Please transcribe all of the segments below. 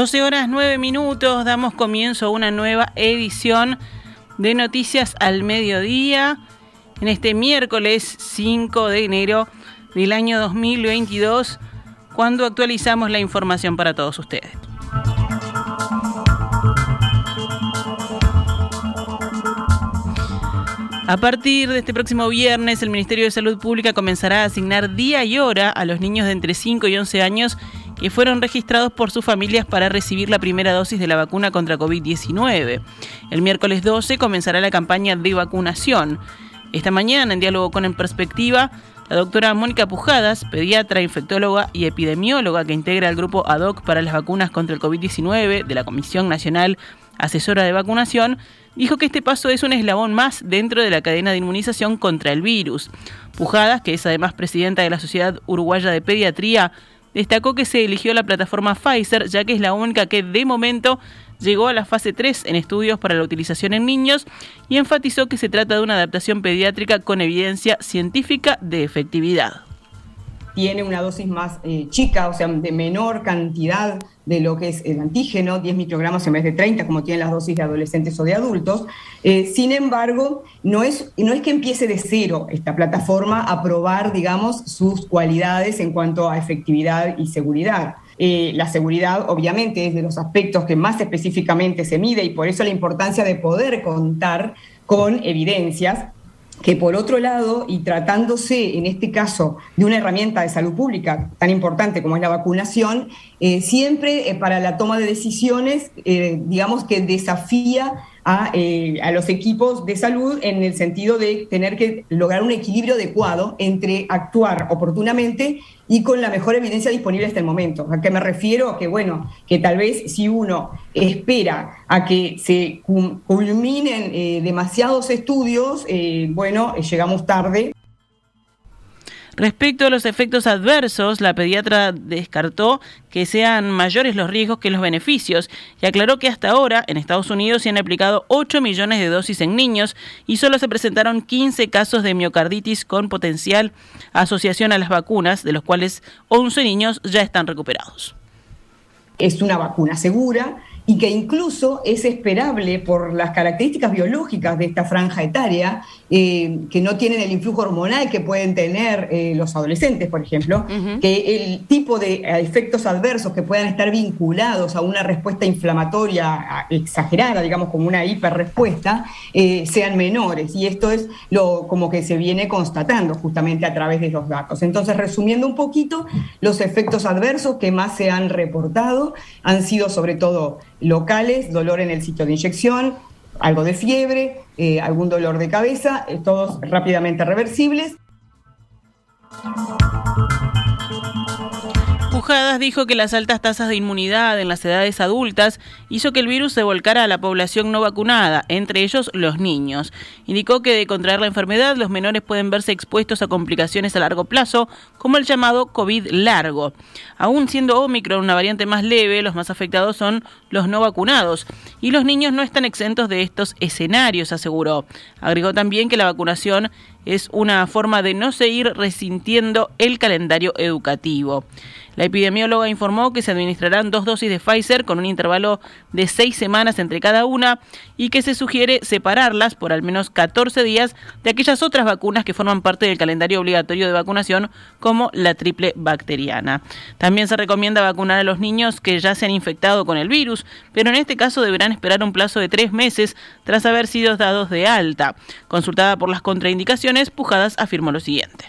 12 horas 9 minutos, damos comienzo a una nueva edición de Noticias al Mediodía en este miércoles 5 de enero del año 2022, cuando actualizamos la información para todos ustedes. A partir de este próximo viernes, el Ministerio de Salud Pública comenzará a asignar día y hora a los niños de entre 5 y 11 años que fueron registrados por sus familias para recibir la primera dosis de la vacuna contra COVID-19. El miércoles 12 comenzará la campaña de vacunación. Esta mañana, en diálogo con En Perspectiva, la doctora Mónica Pujadas, pediatra, infectóloga y epidemióloga que integra el grupo ad hoc para las vacunas contra el COVID-19 de la Comisión Nacional Asesora de Vacunación, dijo que este paso es un eslabón más dentro de la cadena de inmunización contra el virus. Pujadas, que es además presidenta de la Sociedad Uruguaya de Pediatría, destacó que se eligió la plataforma Pfizer, ya que es la única que de momento llegó a la fase 3 en estudios para la utilización en niños y enfatizó que se trata de una adaptación pediátrica con evidencia científica de efectividad tiene una dosis más eh, chica, o sea, de menor cantidad de lo que es el antígeno, 10 microgramos en vez de 30, como tienen las dosis de adolescentes o de adultos. Eh, sin embargo, no es, no es que empiece de cero esta plataforma a probar, digamos, sus cualidades en cuanto a efectividad y seguridad. Eh, la seguridad, obviamente, es de los aspectos que más específicamente se mide y por eso la importancia de poder contar con evidencias que por otro lado, y tratándose en este caso de una herramienta de salud pública tan importante como es la vacunación, eh, siempre eh, para la toma de decisiones, eh, digamos que desafía eh, a, los equipos de salud en el sentido de tener que lograr un equilibrio adecuado entre actuar oportunamente y con la mejor evidencia disponible hasta el momento. ¿A qué me refiero? Que bueno, que tal vez si uno espera a que se culminen eh, demasiados estudios, eh, bueno, llegamos tarde. Respecto a los efectos adversos, la pediatra descartó que sean mayores los riesgos que los beneficios y aclaró que hasta ahora en Estados Unidos se han aplicado 8 millones de dosis en niños y solo se presentaron 15 casos de miocarditis con potencial asociación a las vacunas, de los cuales 11 niños ya están recuperados. Es una vacuna segura, y que incluso es esperable por las características biológicas de esta franja etaria, eh, que no tienen el influjo hormonal que pueden tener eh, los adolescentes, por ejemplo, que el tipo de efectos adversos que puedan estar vinculados a una respuesta inflamatoria exagerada, digamos como una hiperrespuesta, eh, sean menores. Y esto es lo como que se viene constatando justamente a través de los datos. Entonces, resumiendo un poquito, los efectos adversos que más se han reportado han sido sobre todo locales, dolor en el sitio de inyección, algo de fiebre, eh, algún dolor de cabeza, eh, todos rápidamente reversibles. Dijo que las altas tasas de inmunidad en las edades adultas hizo que el virus se volcara a la población no vacunada, entre ellos los niños. Indicó que de contraer la enfermedad los menores pueden verse expuestos a complicaciones a largo plazo, como el llamado COVID largo. Aún siendo Omicron una variante más leve, los más afectados son los no vacunados, y los niños no están exentos de estos escenarios, aseguró. Agregó también que la vacunación es una forma de no seguir resintiendo el calendario educativo. La epidemióloga informó que se administrarán dos dosis de Pfizer con un intervalo de seis semanas entre cada una y que se sugiere separarlas por al menos 14 días de aquellas otras vacunas que forman parte del calendario obligatorio de vacunación como la triple bacteriana. También se recomienda vacunar a los niños que ya se han infectado con el virus, pero en este caso deberán esperar un plazo de tres meses tras haber sido dados de alta. Consultada por las contraindicaciones, Pujadas afirmó lo siguiente.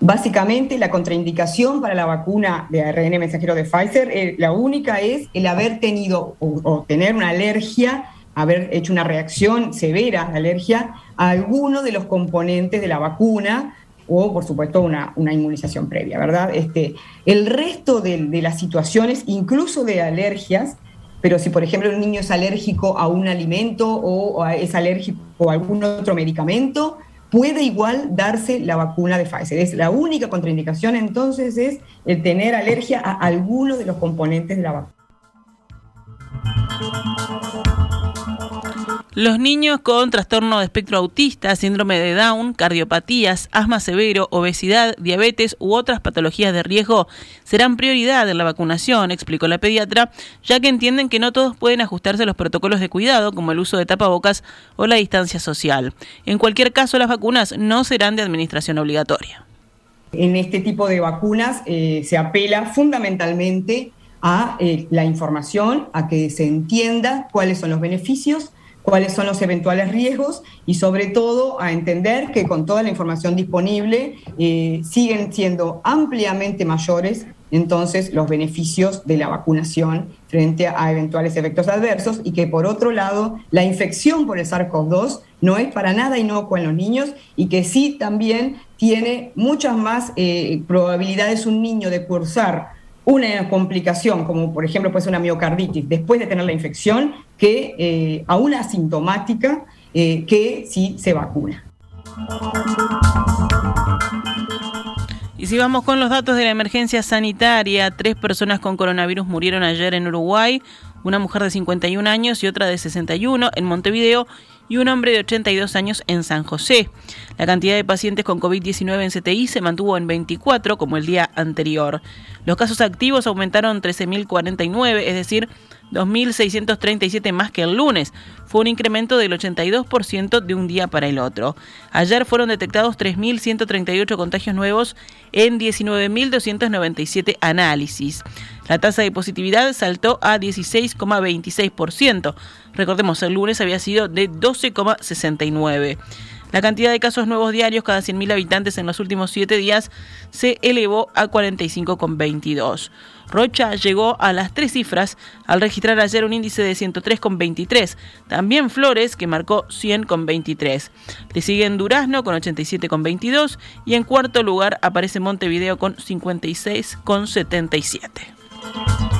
Básicamente, la contraindicación para la vacuna de ARN mensajero de Pfizer, eh, la única es el haber tenido o, tener una alergia, haber hecho una reacción severa de alergia a alguno de los componentes de la vacuna o, por supuesto, una, una inmunización previa, ¿verdad? Este, el resto de, de las situaciones, incluso de alergias, pero si, por ejemplo, un niño es alérgico a un alimento o es alérgico a algún otro medicamento, puede igual darse la vacuna de Pfizer. Es la única contraindicación entonces es el tener alergia a alguno de los componentes de la vacuna. Los niños con trastorno de espectro autista, síndrome de Down, cardiopatías, asma severo, obesidad, diabetes u otras patologías de riesgo serán prioridad en la vacunación, explicó la pediatra, ya que entienden que no todos pueden ajustarse a los protocolos de cuidado, como el uso de tapabocas o la distancia social. En cualquier caso, las vacunas no serán de administración obligatoria. En este tipo de vacunas eh, se apela fundamentalmente a eh, la información, a que se entienda cuáles son los beneficios cuáles son los eventuales riesgos y sobre todo a entender que con toda la información disponible eh, siguen siendo ampliamente mayores entonces los beneficios de la vacunación frente a eventuales efectos adversos y que por otro lado la infección por el SARS-CoV-2 no es para nada inocua en los niños y que sí también tiene muchas más eh, probabilidades un niño de cursar una complicación, como por ejemplo puede ser una miocarditis, después de tener la infección, que eh, a una asintomática eh, que si se vacuna. Y si vamos con los datos de la emergencia sanitaria, tres personas con coronavirus murieron ayer en Uruguay, una mujer de 51 años y otra de 61 en Montevideo y un hombre de 82 años en San José. La cantidad de pacientes con COVID-19 en CTI se mantuvo en 24 como el día anterior. Los casos activos aumentaron 13.049, es decir, 2.637 más que el lunes. Fue un incremento del 82% de un día para el otro. Ayer fueron detectados 3.138 contagios nuevos en 19.297 análisis. La tasa de positividad saltó a 16,26%. Recordemos, el lunes había sido de 12,69%. La cantidad de casos nuevos diarios cada 100.000 habitantes en los últimos siete días se elevó a 45,22. Rocha llegó a las tres cifras al registrar ayer un índice de 103,23. También Flores, que marcó 100,23. Le siguen Durazno con 87,22 y en cuarto lugar aparece Montevideo con 56,77.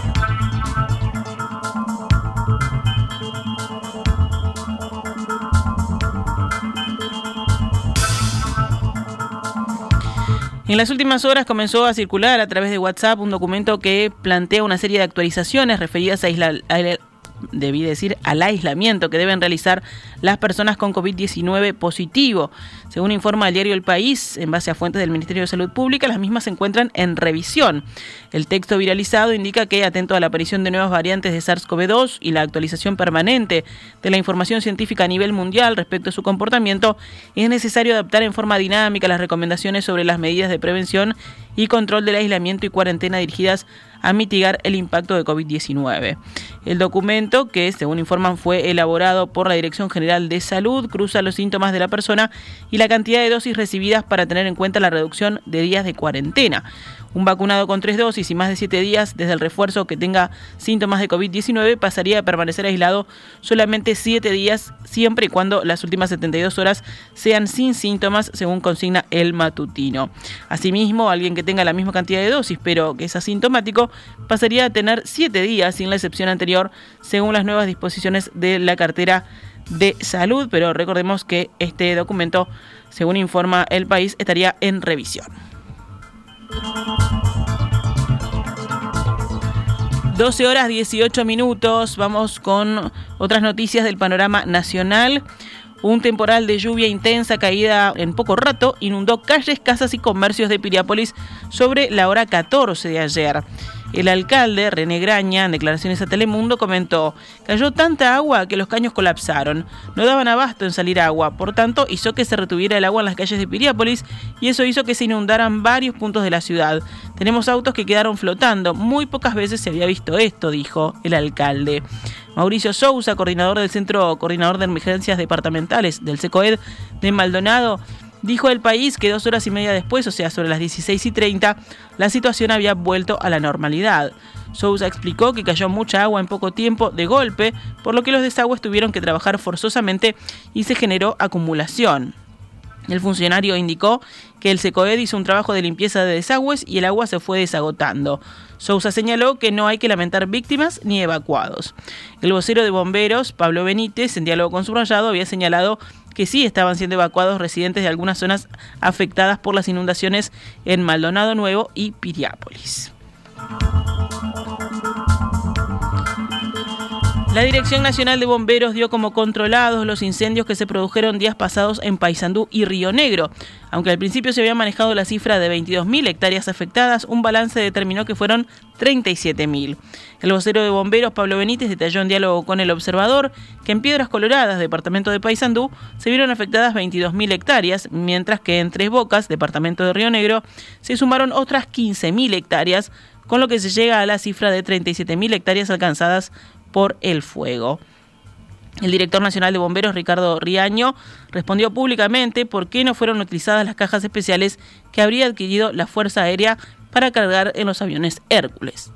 En las últimas horas comenzó a circular a través de WhatsApp un documento que plantea una serie de actualizaciones referidas a, isla, debí decir, al aislamiento que deben realizar las personas con COVID-19 positivo. Según informa el diario El País, en base a fuentes del Ministerio de Salud Pública, las mismas se encuentran en revisión. El texto viralizado indica que, atento a la aparición de nuevas variantes de SARS-CoV-2 y la actualización permanente de la información científica a nivel mundial respecto a su comportamiento, es necesario adaptar en forma dinámica las recomendaciones sobre las medidas de prevención y control del aislamiento y cuarentena dirigidas mitigar el impacto de COVID-19. El documento, que según informan fue elaborado por la Dirección General de Salud, cruza los síntomas de la persona y la cantidad de dosis recibidas para tener en cuenta la reducción de días de cuarentena. Un vacunado con tres dosis y más de siete días desde el refuerzo que tenga síntomas de COVID-19 pasaría a permanecer aislado solamente siete días, siempre y cuando las últimas 72 horas sean sin síntomas, según consigna el matutino. Asimismo, alguien que tenga la misma cantidad de dosis, pero que es asintomático, pasaría a tener siete días sin la excepción anterior, según las nuevas disposiciones de la cartera de salud. Pero recordemos que este documento, según informa el país, estaría en revisión. 12 horas 18 minutos. Vamos con otras noticias del panorama nacional. Un temporal de lluvia intensa caída en poco rato inundó calles, casas y comercios de Piriápolis sobre la hora 14 de ayer. El alcalde, René Graña, en declaraciones a Telemundo, comentó, cayó tanta agua que los caños colapsaron, no daban abasto en salir agua, por tanto hizo que se retuviera el agua en las calles de Piriápolis y eso hizo que se inundaran varios puntos de la ciudad. Tenemos autos que quedaron flotando, muy pocas veces se había visto esto, dijo el alcalde. Mauricio Sousa, coordinador del Centro Coordinador de Emergencias Departamentales del SECOED de Maldonado, Dijo el país que dos horas y media después, o sea, sobre las 16 y 30, la situación había vuelto a la normalidad. Sousa explicó que cayó mucha agua en poco tiempo de golpe, por lo que los desagües tuvieron que trabajar forzosamente y se generó acumulación. El funcionario indicó que el SECOED hizo un trabajo de limpieza de desagües y el agua se fue desagotando. Sousa señaló que no hay que lamentar víctimas ni evacuados. El vocero de bomberos, Pablo Benítez, en diálogo con Subrayado, había señalado que sí estaban siendo evacuados residentes de algunas zonas afectadas por las inundaciones en Maldonado Nuevo y Piriápolis. La Dirección Nacional de Bomberos dio como controlados los incendios que se produjeron días pasados en Paysandú y Río Negro. Aunque al principio se había manejado la cifra de 22.000 hectáreas afectadas, un balance determinó que fueron 37.000. El vocero de bomberos, Pablo Benítez, detalló en diálogo con el observador que en Piedras Coloradas, departamento de Paysandú, se vieron afectadas 22.000 hectáreas, mientras que en Tres Bocas, departamento de Río Negro, se sumaron otras 15.000 hectáreas, con lo que se llega a la cifra de 37.000 hectáreas alcanzadas por el fuego. El director nacional de bomberos, Ricardo Riaño, respondió públicamente por qué no fueron utilizadas las cajas especiales que habría adquirido la Fuerza Aérea para cargar en los aviones Hércules.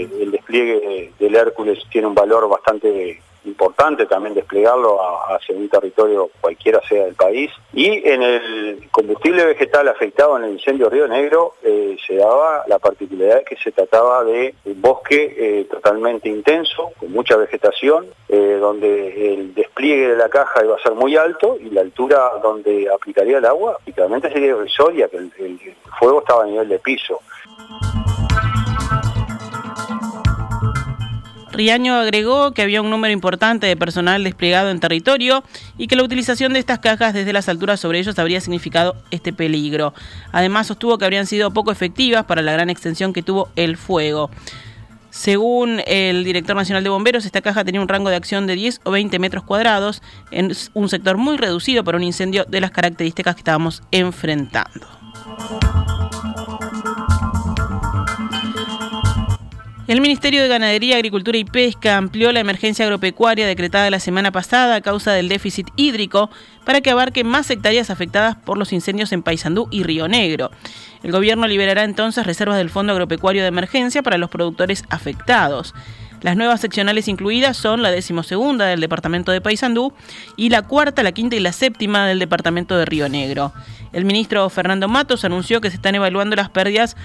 El despliegue del Hércules tiene un valor bastante importante también desplegarlo hacia un territorio cualquiera sea del país. Y en el combustible vegetal afectado en el incendio Río Negro eh, se daba la particularidad de que se trataba de un bosque eh, totalmente intenso, con mucha vegetación, eh, donde el despliegue de la caja iba a ser muy alto y la altura donde aplicaría el agua, prácticamente sería irrisoria, que el fuego estaba a nivel de piso. Riaño agregó que había un número importante de personal desplegado en territorio y que la utilización de estas cajas desde las alturas sobre ellos habría significado este peligro. Además, sostuvo que habrían sido poco efectivas para la gran extensión que tuvo el fuego. Según el director nacional de bomberos, esta caja tenía un rango de acción de 10 o 20 metros cuadrados en un sector muy reducido para un incendio de las características que estábamos enfrentando. El Ministerio de Ganadería, Agricultura y Pesca amplió la emergencia agropecuaria decretada la semana pasada a causa del déficit hídrico para que abarque más hectáreas afectadas por los incendios en Paysandú y Río Negro. El gobierno liberará entonces reservas del Fondo Agropecuario de Emergencia para los productores afectados. Las nuevas seccionales incluidas son la decimosegunda del departamento de Paysandú y la cuarta, la quinta y la séptima del departamento de Río Negro. El ministro Fernando Matos anunció que se están evaluando las pérdidas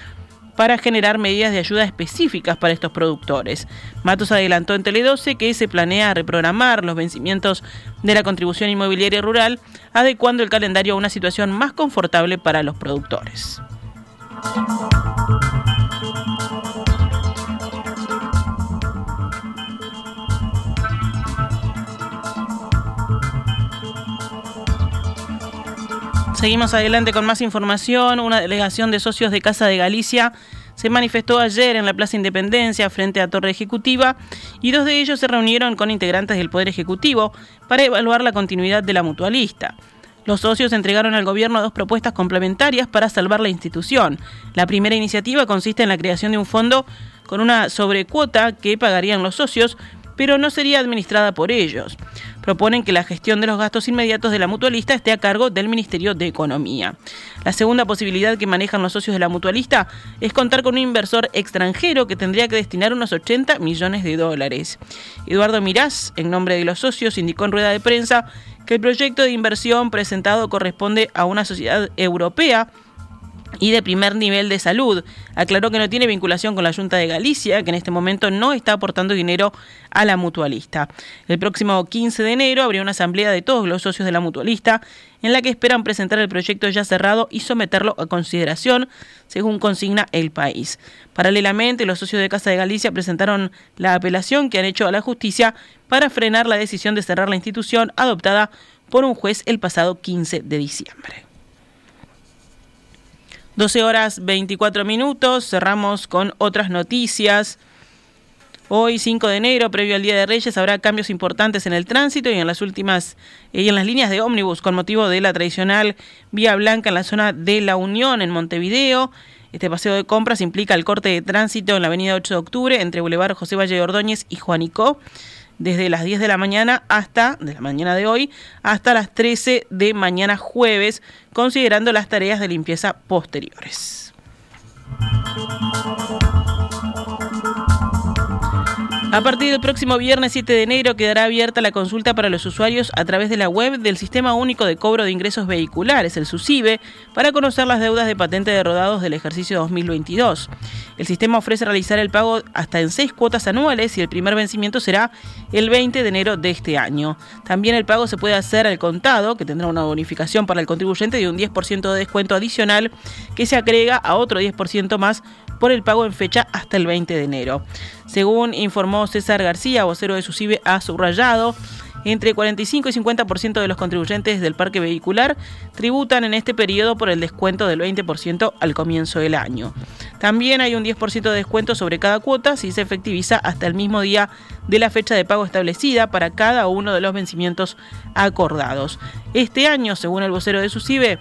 para generar medidas de ayuda específicas para estos productores. Matos adelantó en Tele 12 que se planea reprogramar los vencimientos de la contribución inmobiliaria rural, adecuando el calendario a una situación más confortable para los productores. Seguimos adelante con más información. Una delegación de socios de Casa de Galicia se manifestó ayer en la Plaza Independencia frente a Torre Ejecutiva y dos de ellos se reunieron con integrantes del Poder Ejecutivo para evaluar la continuidad de la mutualista. Los socios entregaron al gobierno dos propuestas complementarias para salvar la institución. La primera iniciativa consiste en la creación de un fondo con una sobrecuota que pagarían los socios pero no sería administrada por ellos. Proponen que la gestión de los gastos inmediatos de la mutualista esté a cargo del Ministerio de Economía. La segunda posibilidad que manejan los socios de la mutualista es contar con un inversor extranjero que tendría que destinar unos 80 millones de dólares. Eduardo Mirás, en nombre de los socios, indicó en rueda de prensa que el proyecto de inversión presentado corresponde a una sociedad europea y de primer nivel de salud. Aclaró que no tiene vinculación con la Junta de Galicia, que en este momento no está aportando dinero a la mutualista. El próximo 15 de enero habría una asamblea de todos los socios de la mutualista en la que esperan presentar el proyecto ya cerrado y someterlo a consideración, según consigna el país. Paralelamente, los socios de Casa de Galicia presentaron la apelación que han hecho a la justicia para frenar la decisión de cerrar la institución adoptada por un juez el pasado 15 de diciembre. 12 horas 24 minutos, cerramos con otras noticias. Hoy, 5 de enero, previo al Día de Reyes, habrá cambios importantes en el tránsito y en las últimas y en las líneas de ómnibus con motivo de la tradicional Vía Blanca en la zona de La Unión en Montevideo. Este paseo de compras implica el corte de tránsito en la avenida 8 de octubre entre Boulevard José Valle de Ordóñez y Juanicó desde las 10 de la mañana hasta, de la mañana de hoy, hasta las 13 de mañana jueves, considerando las tareas de limpieza posteriores. A partir del próximo viernes 7 de enero quedará abierta la consulta para los usuarios a través de la web del Sistema Único de Cobro de Ingresos Vehiculares, el SUSIBE, para conocer las deudas de patente de rodados del ejercicio 2022. El sistema ofrece realizar el pago hasta en seis cuotas anuales y el primer vencimiento será el 20 de enero de este año. También el pago se puede hacer al contado, que tendrá una bonificación para el contribuyente de un 10% de descuento adicional que se agrega a otro 10% más por el pago en fecha hasta el 20 de enero. Según informó César García, vocero de SUSIBE, ha subrayado entre 45 y 50% de los contribuyentes del parque vehicular tributan en este periodo por el descuento del 20% al comienzo del año. También hay un 10% de descuento sobre cada cuota si se efectiviza hasta el mismo día de la fecha de pago establecida para cada uno de los vencimientos acordados. Este año, según el vocero de SUSIBE,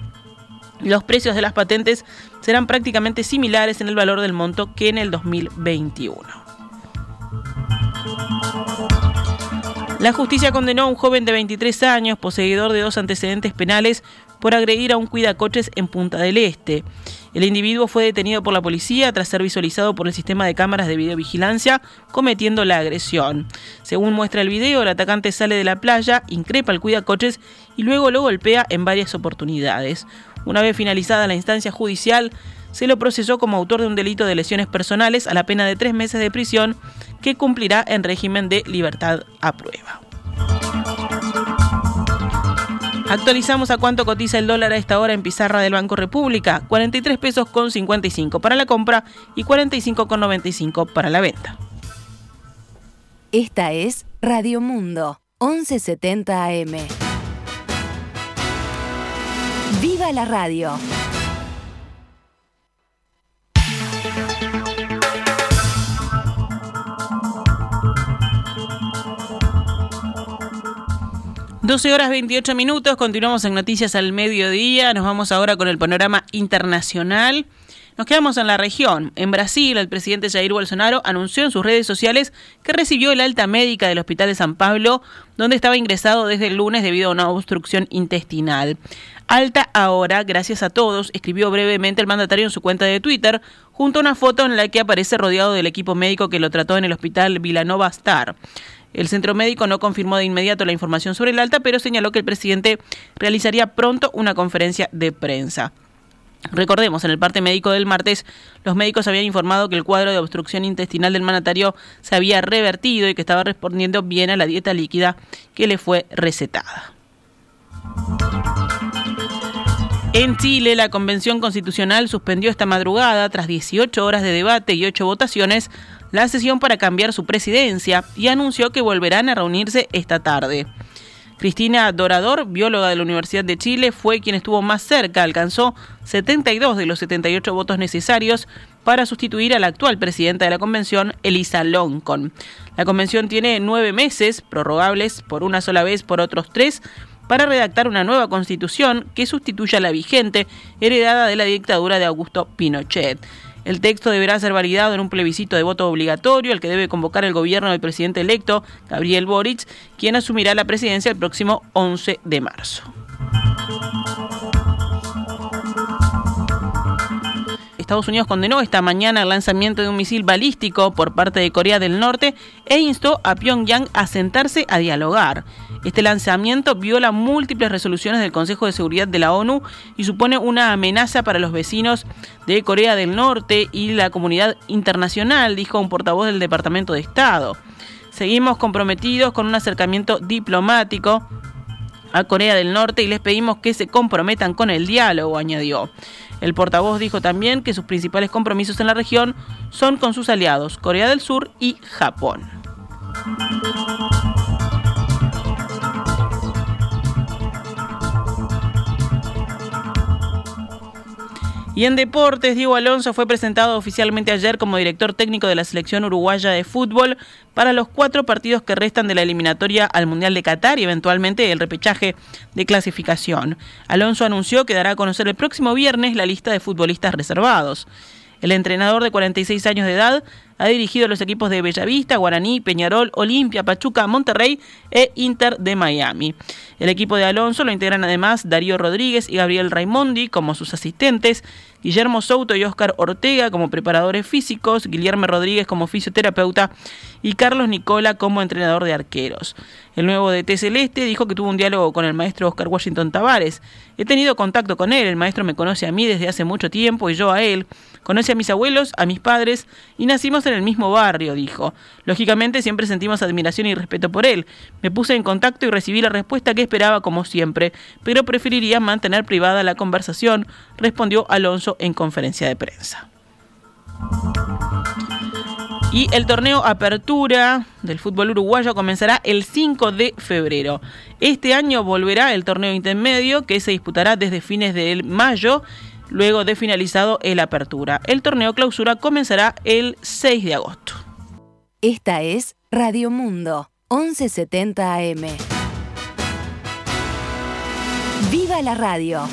los precios de las patentes serán prácticamente similares en el valor del monto que en el 2021. La justicia condenó a un joven de 23 años, poseedor de dos antecedentes penales, por agredir a un cuidacoches en Punta del Este. El individuo fue detenido por la policía tras ser visualizado por el sistema de cámaras de videovigilancia cometiendo la agresión. Según muestra el video, el atacante sale de la playa, increpa al cuidacoches y luego lo golpea en varias oportunidades. Una vez finalizada la instancia judicial, se lo procesó como autor de un delito de lesiones personales a la pena de tres meses de prisión que cumplirá en régimen de libertad a prueba. Actualizamos a cuánto cotiza el dólar a esta hora en pizarra del Banco República, 43 pesos con 55 para la compra y 45 con 95 para la venta. Esta es Radio Mundo, 1170 AM. ¡Viva la radio! 12 horas 28 minutos, continuamos en Noticias al Mediodía, nos vamos ahora con el panorama internacional. Nos quedamos en la región. En Brasil, el presidente Jair Bolsonaro anunció en sus redes sociales que recibió el alta médica del Hospital de San Pablo, donde estaba ingresado desde el lunes debido a una obstrucción intestinal. Alta ahora, gracias a todos, escribió brevemente el mandatario en su cuenta de Twitter, junto a una foto en la que aparece rodeado del equipo médico que lo trató en el hospital Villanova Star. El centro médico no confirmó de inmediato la información sobre el alta, pero señaló que el presidente realizaría pronto una conferencia de prensa. Recordemos, en el parte médico del martes, los médicos habían informado que el cuadro de obstrucción intestinal del mandatario se había revertido y que estaba respondiendo bien a la dieta líquida que le fue recetada. En Chile, la Convención Constitucional suspendió esta madrugada, tras 18 horas de debate y 8 votaciones, la sesión para cambiar su presidencia y anunció que volverán a reunirse esta tarde. Cristina Dorador, bióloga de la Universidad de Chile, fue quien estuvo más cerca, alcanzó 72 de los 78 votos necesarios para sustituir a la actual presidenta de la convención, Elisa Loncon. La convención tiene nueve meses, prorrogables por una sola vez por otros tres, para redactar una nueva constitución que sustituya a la vigente, heredada de la dictadura de Augusto Pinochet. El texto deberá ser validado en un plebiscito de voto obligatorio, al que debe convocar el gobierno del presidente electo, Gabriel Boric, quien asumirá la presidencia el próximo 11 de marzo. Estados Unidos condenó esta mañana el lanzamiento de un misil balístico por parte de Corea del Norte e instó a Pyongyang a sentarse a dialogar. Este lanzamiento viola múltiples resoluciones del Consejo de Seguridad de la ONU y supone una amenaza para los vecinos de Corea del Norte y la comunidad internacional, dijo un portavoz del Departamento de Estado. Seguimos comprometidos con un acercamiento diplomático a Corea del Norte y les pedimos que se comprometan con el diálogo, añadió. El portavoz dijo también que sus principales compromisos en la región son con sus aliados, Corea del Sur y Japón. Y en deportes, Diego Alonso fue presentado oficialmente ayer como director técnico de la selección uruguaya de fútbol para los cuatro partidos que restan de la eliminatoria al Mundial de Qatar y eventualmente el repechaje de clasificación. Alonso anunció que dará a conocer el próximo viernes la lista de futbolistas reservados. El entrenador de 46 años de edad ha dirigido los equipos de Bellavista, Guaraní, Peñarol, Olimpia, Pachuca, Monterrey e Inter de Miami. El equipo de Alonso lo integran además Darío Rodríguez y Gabriel Raimondi como sus asistentes, Guillermo Souto y Óscar Ortega como preparadores físicos, Guillermo Rodríguez como fisioterapeuta y Carlos Nicola como entrenador de arqueros. El nuevo DT Celeste dijo que tuvo un diálogo con el maestro Oscar Washington Tavares. He tenido contacto con él, el maestro me conoce a mí desde hace mucho tiempo y yo a él. Conoce a mis abuelos, a mis padres y nacimos en el mismo barrio, dijo. Lógicamente siempre sentimos admiración y respeto por él. Me puse en contacto y recibí la respuesta que esperaba como siempre, pero preferiría mantener privada la conversación, respondió Alonso en conferencia de prensa. Y el torneo Apertura del fútbol uruguayo comenzará el 5 de febrero. Este año volverá el torneo intermedio que se disputará desde fines de mayo, luego de finalizado el Apertura. El torneo clausura comenzará el 6 de agosto. Esta es Radio Mundo, 1170 AM. ¡Viva la radio!